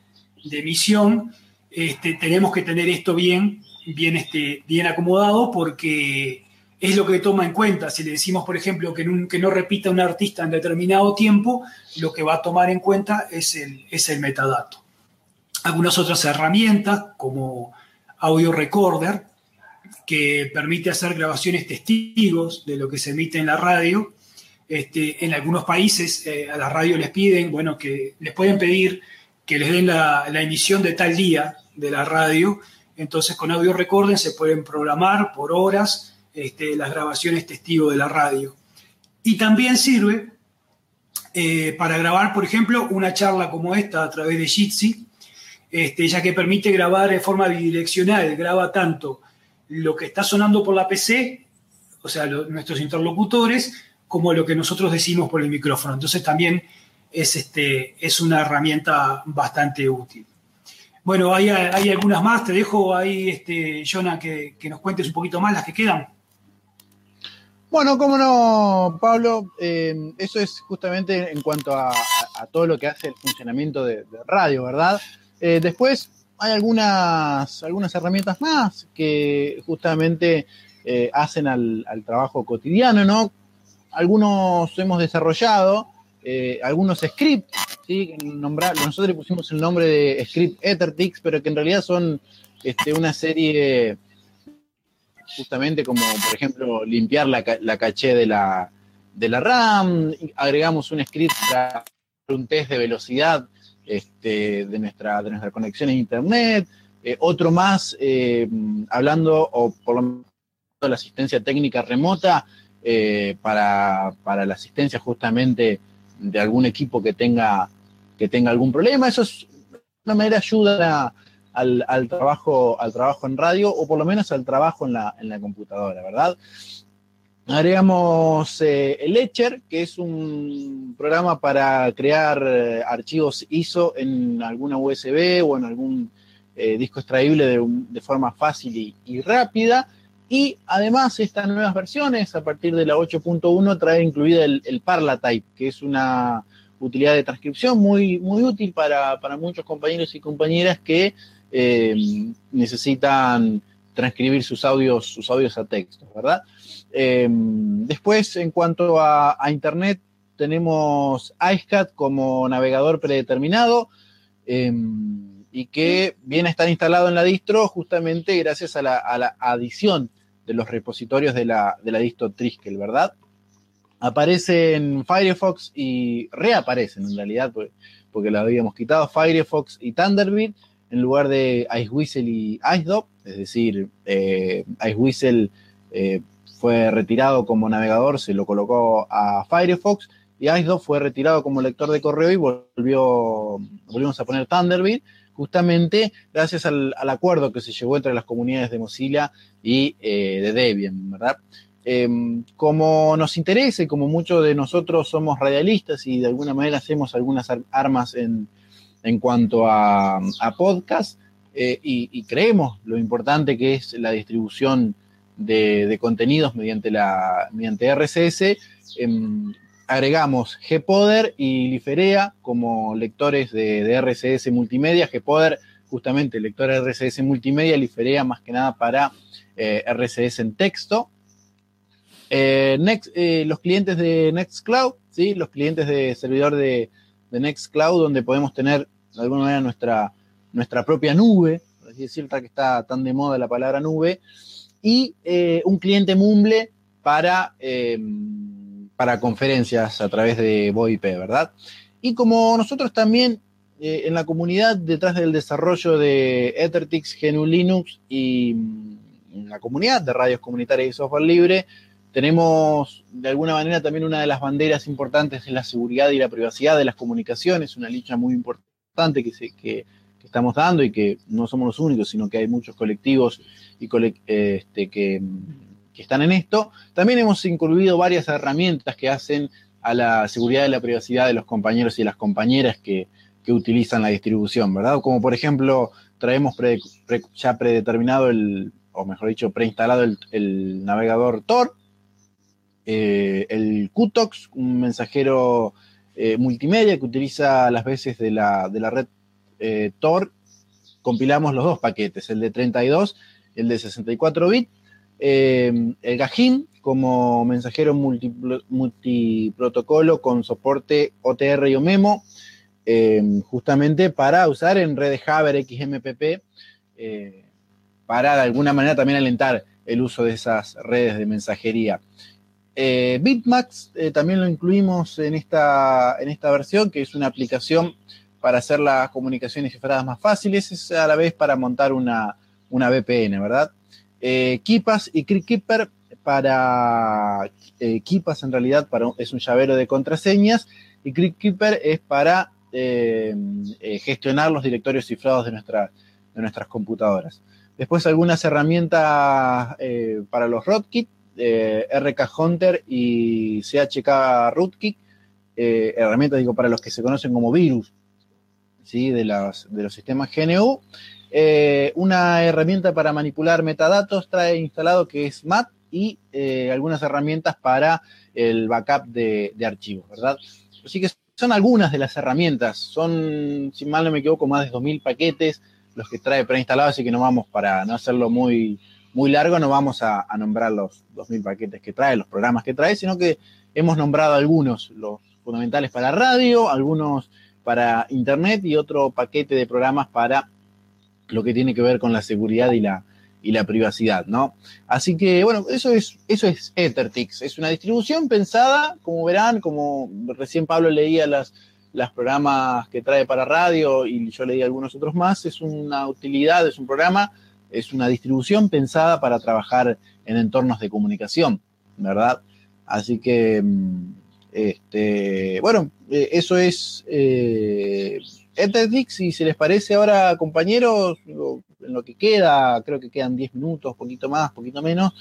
emisión, este, tenemos que tener esto bien, bien, este, bien acomodado porque es lo que toma en cuenta. Si le decimos, por ejemplo, que, no repita un artista en determinado tiempo, lo que va a tomar en cuenta es el, es el metadato. Algunas otras herramientas, como Audio Recorder, que permite hacer grabaciones testigos de lo que se emite en la radio. Este, en algunos países eh, a la radio les piden, bueno, que les pueden pedir que les den la, emisión de tal día de la radio. Entonces con audio recording se pueden programar por horas este, las grabaciones testigo de la radio. Y también sirve eh, para grabar, por ejemplo, una charla como esta a través de Jitsi, este, ya que permite grabar de forma bidireccional, graba tanto lo que está sonando por la PC, o sea, nuestros interlocutores, como lo que nosotros decimos por el micrófono. Entonces también es, este, es una herramienta bastante útil. Bueno, hay, hay algunas más, te dejo ahí, este, Jonah, que, que nos cuentes un poquito más las que quedan. Bueno, cómo no, Pablo, eh, eso es justamente en cuanto a, todo lo que hace el funcionamiento de, radio, ¿verdad? Eh, después hay algunas, algunas herramientas más que justamente eh, hacen al, trabajo cotidiano, ¿no? Algunos hemos desarrollado, algunos scripts, ¿sí? nosotros le pusimos el nombre de script Ethertix, pero que en realidad son este, una serie justamente como, por ejemplo, limpiar la, la caché de la, de la RAM, agregamos un script para un test de velocidad este, de, nuestra, de nuestra conexión a Internet, eh, otro más eh, hablando, o por lo menos la asistencia técnica remota, eh, para, para, la asistencia justamente de algún equipo que tenga, que tenga algún problema. Eso es una manera ayuda al, trabajo, al trabajo en radio o por lo menos al trabajo en la, en la computadora, ¿verdad? Agregamos eh, el Etcher, que es un programa para crear eh, archivos ISO en alguna USB o en algún eh, disco extraíble de, forma fácil y, rápida. Y además estas nuevas versiones, a partir de la 8.1, trae incluida el, el Parlatype, que es una utilidad de transcripción muy, muy útil para, para muchos compañeros y compañeras que eh, necesitan transcribir sus audios, sus audios a texto, ¿verdad? Eh, después, en cuanto a, Internet, tenemos iCat como navegador predeterminado eh, y que viene a estar instalado en la distro justamente gracias a la, adición de los repositorios de la, de la distro Triskel, ¿verdad? Aparecen Firefox y reaparecen en realidad, porque, porque lo habíamos quitado, Firefox y Thunderbird, en lugar de Whistle y IceDop, es decir, eh, Whistle eh, fue retirado como navegador, se lo colocó a Firefox y IceDop fue retirado como lector de correo y volvió, volvimos a poner Thunderbird, justamente gracias al, acuerdo que se llevó entre las comunidades de Mozilla y eh, de Debian, ¿verdad? Em, como nos interesa y como muchos de nosotros somos radialistas y de alguna manera hacemos algunas armas en, en cuanto a, podcast eh, y, creemos lo importante que es la distribución de, contenidos mediante, la, mediante RCS. Em, agregamos Gpoder y Liferea como lectores de, RCS multimedia. Gpoder justamente lector RCS multimedia, Liferea más que nada para eh, RCS en texto. Eh, los clientes de Nextcloud, ¿sí? los clientes de servidor de, de Nextcloud, donde podemos tener de alguna manera nuestra, nuestra propia nube, así decirlo, que está tan de moda la palabra nube, y eh, un cliente Mumble para, em, para conferencias a través de VoIP, ¿verdad? Y como nosotros también eh, en la comunidad detrás del desarrollo de Ethertix, GNU Linux y mm, en la comunidad de radios comunitarias y software libre, tenemos de alguna manera también una de las banderas importantes en la seguridad y la privacidad de las comunicaciones, una lucha muy importante que, que, estamos dando y que no somos los únicos, sino que hay muchos colectivos y este, que, están en esto. También hemos incluido varias herramientas que hacen a la seguridad y la privacidad de los compañeros y las compañeras que, utilizan la distribución, ¿verdad? Como por ejemplo, traemos ya predeterminado el, o mejor dicho, preinstalado el navegador Tor, eh, el QTOX, un mensajero eh, multimedia que utiliza las veces de la, red eh, Tor. Compilamos los dos paquetes, el de 32 y el de 64 bits. el Gajin como mensajero multiprotocolo con soporte OTR y OMEMO, justamente para usar en redes Haber XMPP, para de alguna manera también alentar el uso de esas redes de mensajería. Eh, Bitmax eh, también lo incluimos en esta, en esta versión, que es una aplicación para hacer las comunicaciones cifradas más fáciles, es a la vez para montar una, VPN, ¿verdad? Eh, y CryptKeeper para eh, en realidad para, es un llavero de contraseñas y ClickKeeper es para eh, eh, gestionar los directorios cifrados de, de nuestras computadoras. Después algunas herramientas eh, para los rootkit, RK Hunter y CHK Rootkit, herramientas digo para los que se conocen como virus ¿sí? de, de los sistemas GNU. Una herramienta para manipular metadatos trae instalado que es MAT y algunas herramientas para el backup de, archivos, ¿verdad? Así que son algunas de las herramientas. Son, si mal no me equivoco, más de 2.000 paquetes los que trae preinstalado, así que no vamos, para no hacerlo muy, muy largo, no vamos a, nombrar los 2.000 paquetes que trae, los programas que trae, sino que hemos nombrado algunos, los fundamentales para radio, algunos para internet y otro paquete de programas para lo que tiene que ver con la seguridad y la, y la privacidad, ¿no? Así que, bueno, eso es, eso es Ethertix. Es una distribución pensada, como verán, como recién Pablo leía las, las programas que trae para radio y yo leí algunos otros más, es una utilidad, es un programa, es una distribución pensada para trabajar en entornos de comunicación, ¿verdad? Así que, mm, este, bueno, eh, eso es eh, Ethertix y si les parece ahora, compañeros, en lo que queda, creo que quedan 10 minutos, poquito más, poquito menos,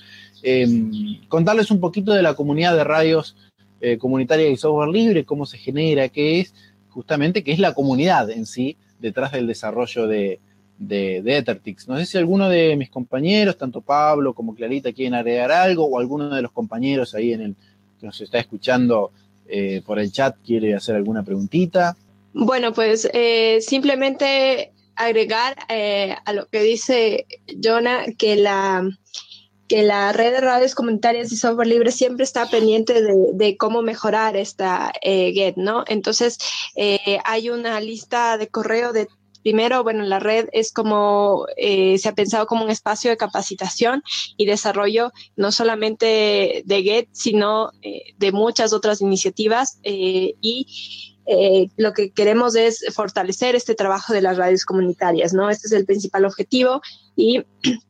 em, contarles un poquito de la comunidad de radios eh, comunitaria y software libre, cómo se genera, qué es, justamente, qué es la comunidad en sí detrás del desarrollo de, de, Ethertix. No sé si alguno de mis compañeros, tanto Pablo como Clarita, quieren agregar algo, o alguno de los compañeros ahí en el que nos está escuchando eh, por el chat quiere hacer alguna preguntita. Bueno, pues eh, simplemente agregar eh, a lo que dice Jonah que la que la red de radios comunitarias y software libre siempre está pendiente de, cómo mejorar esta eh, GET, ¿no? Entonces, eh, hay una lista de correo de Primero, bueno, la red es como, se ha pensado como un espacio de capacitación y desarrollo no solamente de GET, sino de muchas otras iniciativas y eh, lo que queremos es fortalecer este trabajo de las radios comunitarias, ¿no? Este es el principal objetivo y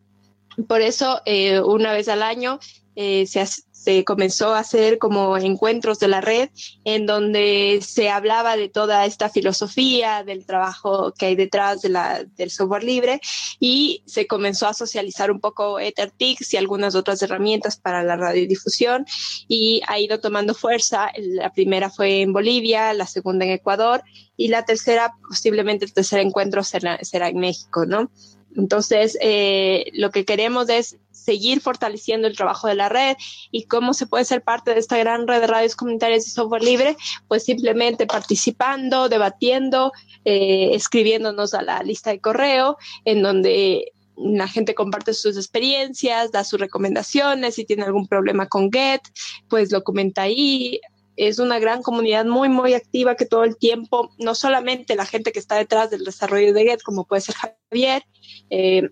por eso eh, una vez al año eh, se, comenzó a hacer como encuentros de la red en donde se hablaba de toda esta filosofía, del trabajo que hay detrás del software libre y se comenzó a socializar un poco EtherTix y algunas otras herramientas para la radiodifusión y ha ido tomando fuerza. La primera fue en Bolivia, la segunda en Ecuador y la tercera, posiblemente el tercer encuentro será en México, ¿no? Entonces, eh, lo que queremos es seguir fortaleciendo el trabajo de la red y cómo se puede ser parte de esta gran red de radios comunitarias y software libre, pues simplemente participando, debatiendo, eh, escribiéndonos a la lista de correo, en donde la gente comparte sus experiencias, da sus recomendaciones, si tiene algún problema con Get, pues lo comenta ahí. Es una gran comunidad muy, muy activa que todo el tiempo, no solamente la gente que está detrás del desarrollo de Get, como puede ser Javier, eh,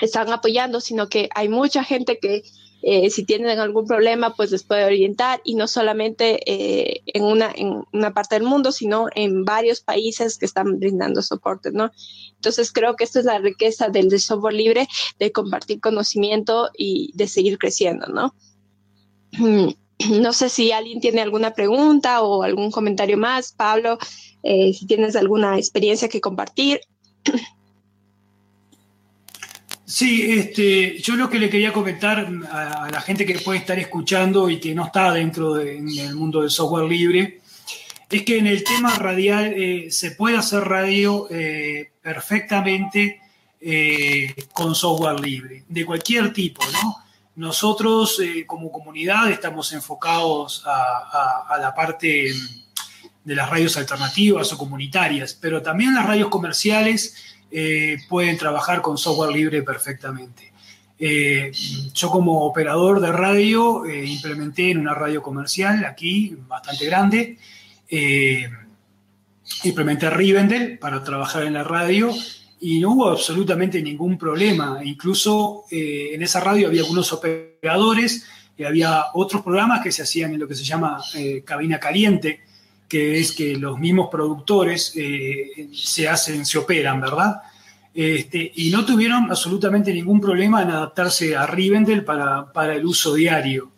están apoyando, sino que hay mucha gente que eh, si tienen algún problema, pues les puede orientar y no solamente eh, en, una, en una parte del mundo, sino en varios países que están brindando soporte, ¿no? Entonces creo que esta es la riqueza del software libre, de compartir conocimiento y de seguir creciendo, ¿no? No sé si alguien tiene alguna pregunta o algún comentario más. Pablo, eh, si tienes alguna experiencia que compartir. Sí, este, yo lo que le quería comentar a, la gente que puede estar escuchando y que no está dentro del mundo del software libre, es que en el tema radial eh, se puede hacer radio eh, perfectamente con software libre, de cualquier tipo, ¿no? Nosotros como comunidad estamos enfocados a la parte de las radios alternativas o comunitarias, pero también las radios comerciales eh, pueden trabajar con software libre perfectamente. Eh, yo como operador de radio eh, implementé en una radio comercial aquí, bastante grande, implementé Rivendell para trabajar en la radio y no hubo absolutamente ningún problema. Incluso en esa radio había algunos operadores y había otros programas que se hacían en lo que se llama cabina caliente, que es que los mismos productores eh, se hacen, se operan, ¿verdad? Este, y no tuvieron absolutamente ningún problema en adaptarse a Rivendell para, para el uso diario.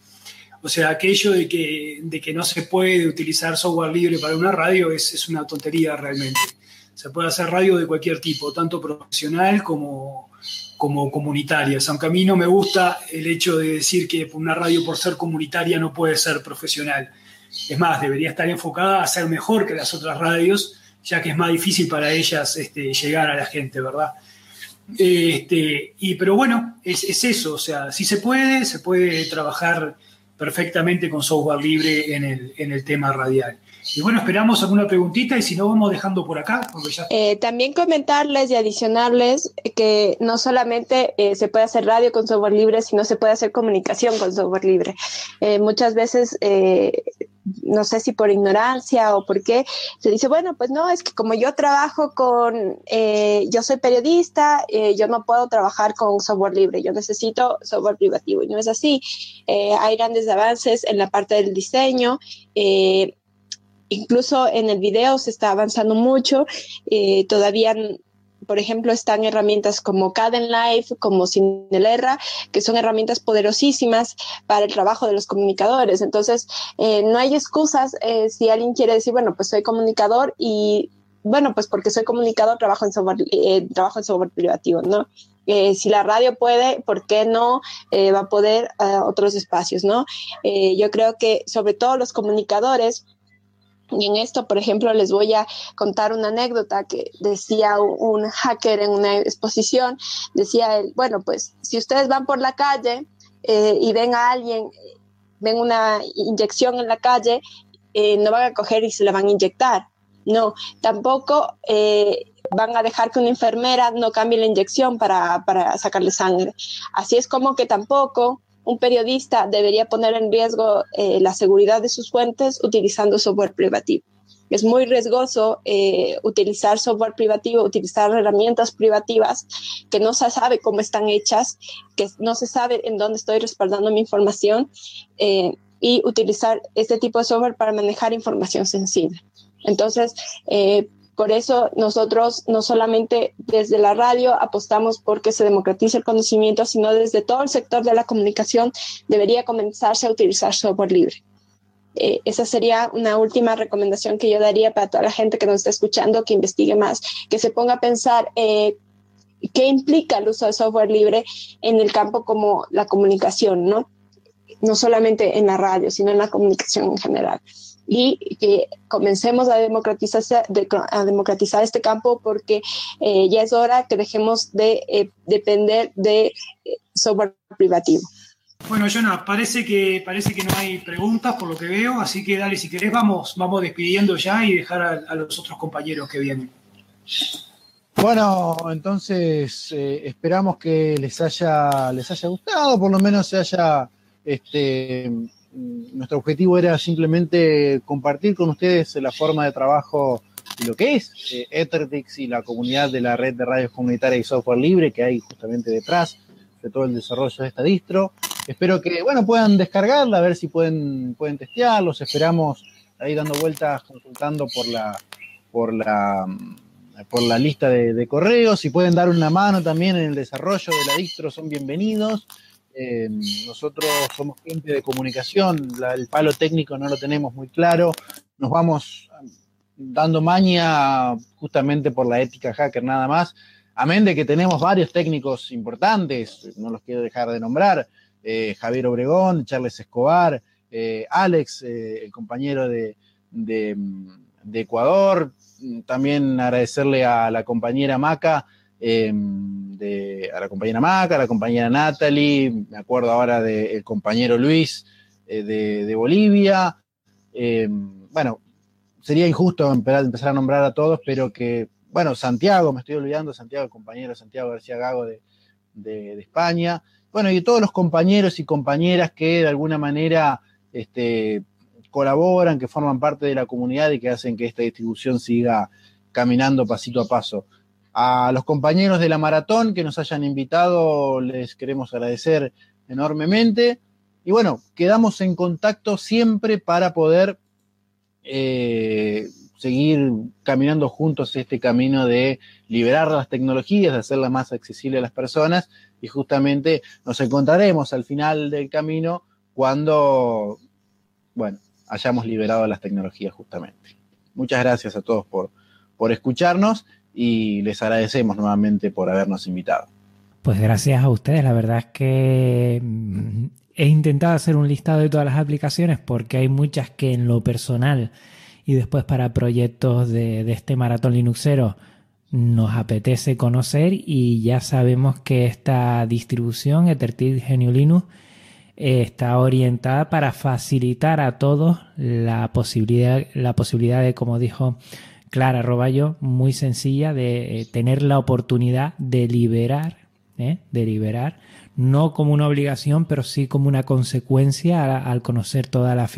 O sea, aquello de que, de que no se puede utilizar software libre para una radio es, es una tontería realmente. Se puede hacer radio de cualquier tipo, tanto profesional como, como comunitarias, aunque a mí no me gusta el hecho de decir que una radio por ser comunitaria no puede ser profesional. Es más, debería estar enfocada a ser mejor que las otras radios, ya que es más difícil para ellas este, llegar a la gente, ¿verdad? Este, y, pero bueno, es, eso, o sea, si se puede, se puede trabajar perfectamente con software libre en el, en el tema radial. Y bueno, esperamos alguna preguntita y si no, vamos dejando por acá. Eh, también comentarles y adicionarles que no solamente eh, se puede hacer radio con software libre, sino se puede hacer comunicación con software libre. Eh, muchas veces no sé si por ignorancia o por qué, se dice, bueno, pues no, es que como yo trabajo con, yo soy periodista, yo no puedo trabajar con software libre, yo necesito software privativo. Y no es así. hay grandes avances en la parte del diseño. Incluso en el video se está avanzando mucho. Eh, todavía, por ejemplo, están herramientas como Live, como Cinelerra, que son herramientas poderosísimas para el trabajo de los comunicadores. Entonces, eh, no hay excusas eh, si alguien quiere decir, bueno, pues soy comunicador y bueno, pues porque soy comunicador, trabajo en software, trabajo en software privativo, ¿no? si la radio puede, ¿por qué no va a poder otros espacios, no? yo creo que sobre todo los comunicadores y en esto, por ejemplo, les voy a contar una anécdota que decía un hacker en una exposición, decía él, bueno, pues si ustedes van por la calle eh, y ven a alguien, ven una inyección en la calle, eh, no van a coger y se la van a inyectar. No, tampoco eh, van a dejar que una enfermera no cambie la inyección para, para sacarle sangre. Así es como que tampoco un periodista debería poner en riesgo eh, la seguridad de sus fuentes utilizando software privativo. Es muy riesgoso eh, utilizar software privativo, utilizar herramientas privativas que no se sabe cómo están hechas, que no se sabe en dónde estoy respaldando mi información eh, y utilizar este tipo de software para manejar información sensible. Entonces, por eso nosotros no solamente desde la radio apostamos por que se democratice el conocimiento, sino desde todo el sector de la comunicación debería comenzarse a utilizar software libre. Eh, esa sería una última recomendación que yo daría para toda la gente que nos está escuchando, que investigue más, que se ponga a pensar eh, qué implica el uso de software libre en el campo como la comunicación, ¿no? No solamente en la radio, sino en la comunicación en general y que comencemos a democratizar, a democratizar este campo porque eh, ya es hora que dejemos de eh, depender de eh, software privativo. Bueno, Jonah, parece que, parece que no hay preguntas por lo que veo, así que dale, si querés, vamos, vamos despidiendo ya y dejar a, los otros compañeros que vienen. Bueno, entonces esperamos que les haya, les haya gustado, por lo menos se haya este, nuestro objetivo era simplemente compartir con ustedes la forma de trabajo y lo que es eh, Ethertix y la comunidad de la red de radios comunitarias y software libre que hay justamente detrás de todo el desarrollo de esta distro. Espero que, bueno, puedan descargarla, a ver si pueden, pueden testearlos. Esperamos ahí dando vueltas, consultando por la, por la, por la lista de correos. Si pueden dar una mano también en el desarrollo de la distro, son bienvenidos. Eh, nosotros somos gente de comunicación, el palo técnico no lo tenemos muy claro, nos vamos dando maña justamente por la ética hacker nada más, amén de que tenemos varios técnicos importantes, no los quiero dejar de nombrar, eh, Javier Obregón, Charles Escobar, eh, Alex, el compañero de, de Ecuador, también agradecerle a la compañera Maca, Em, de, a la compañera Maca, a la compañera Natalie, me acuerdo ahora del compañero Luis eh, de, Bolivia. Em, bueno, sería injusto empezar, a nombrar a todos, pero que, bueno, Santiago, me estoy olvidando, Santiago, el compañero Santiago García Gago de, de, España. Bueno, y todos los compañeros y compañeras que de alguna manera este, colaboran, que forman parte de la comunidad y que hacen que esta distribución siga caminando pasito a paso. A los compañeros de la maratón que nos hayan invitado, les queremos agradecer enormemente. Y bueno, quedamos en contacto siempre para poder eh, seguir caminando juntos este camino de liberar las tecnologías, de hacerlas más accesibles a las personas y justamente nos encontraremos al final del camino cuando, bueno, hayamos liberado las tecnologías justamente. Muchas gracias a todos por, por escucharnos y les agradecemos nuevamente por habernos invitado. Pues gracias a ustedes, la verdad es que mm, he intentado hacer un listado de todas las aplicaciones porque hay muchas que en lo personal y después para proyectos de, este maratón Linuxero nos apetece conocer y ya sabemos que esta distribución Ethertit Genio Linux está orientada para facilitar a todos la posibilidad, la posibilidad de, como dijo Clara Roballo, muy sencilla, de eh, tener la oportunidad de liberar, ¿eh? de liberar, no como una obligación, pero sí como una consecuencia al, conocer toda la,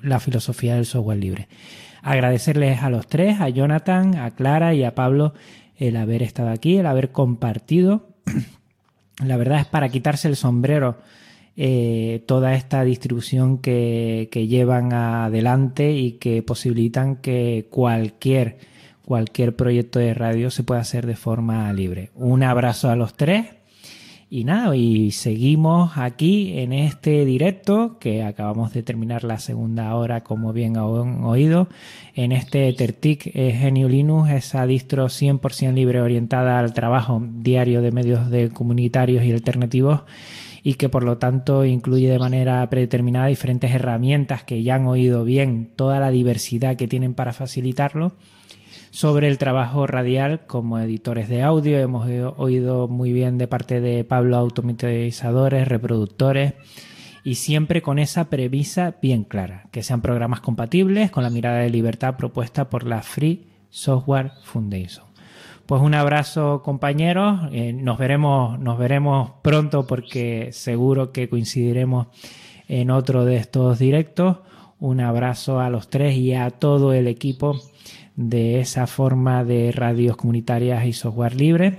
la filosofía del software libre. Agradecerles a los tres, a Jonathan, a Clara y a Pablo, el haber estado aquí, el haber compartido. La verdad es para quitarse el sombrero eh, toda esta distribución que, llevan adelante y que posibilitan que cualquier, cualquier proyecto de radio se pueda hacer de forma libre. Un abrazo a los tres. Y nada, y seguimos aquí en este directo que acabamos de terminar la segunda hora, como bien han oído, en este Tertic eh, Genio Linux, esa distro 100% libre orientada al trabajo diario de medios de comunitarios y alternativos y que por lo tanto incluye de manera predeterminada diferentes herramientas que ya han oído bien toda la diversidad que tienen para facilitarlo. Sobre el trabajo radial como editores de audio, hemos oído muy bien de parte de Pablo automatizadores, reproductores y siempre con esa premisa bien clara, que sean programas compatibles con la mirada de libertad propuesta por la Free Software Foundation. Pues un abrazo compañeros, eh, nos veremos, nos veremos pronto porque seguro que coincidiremos en otro de estos directos. Un abrazo a los tres y a todo el equipo de esa forma de radios comunitarias y software libre.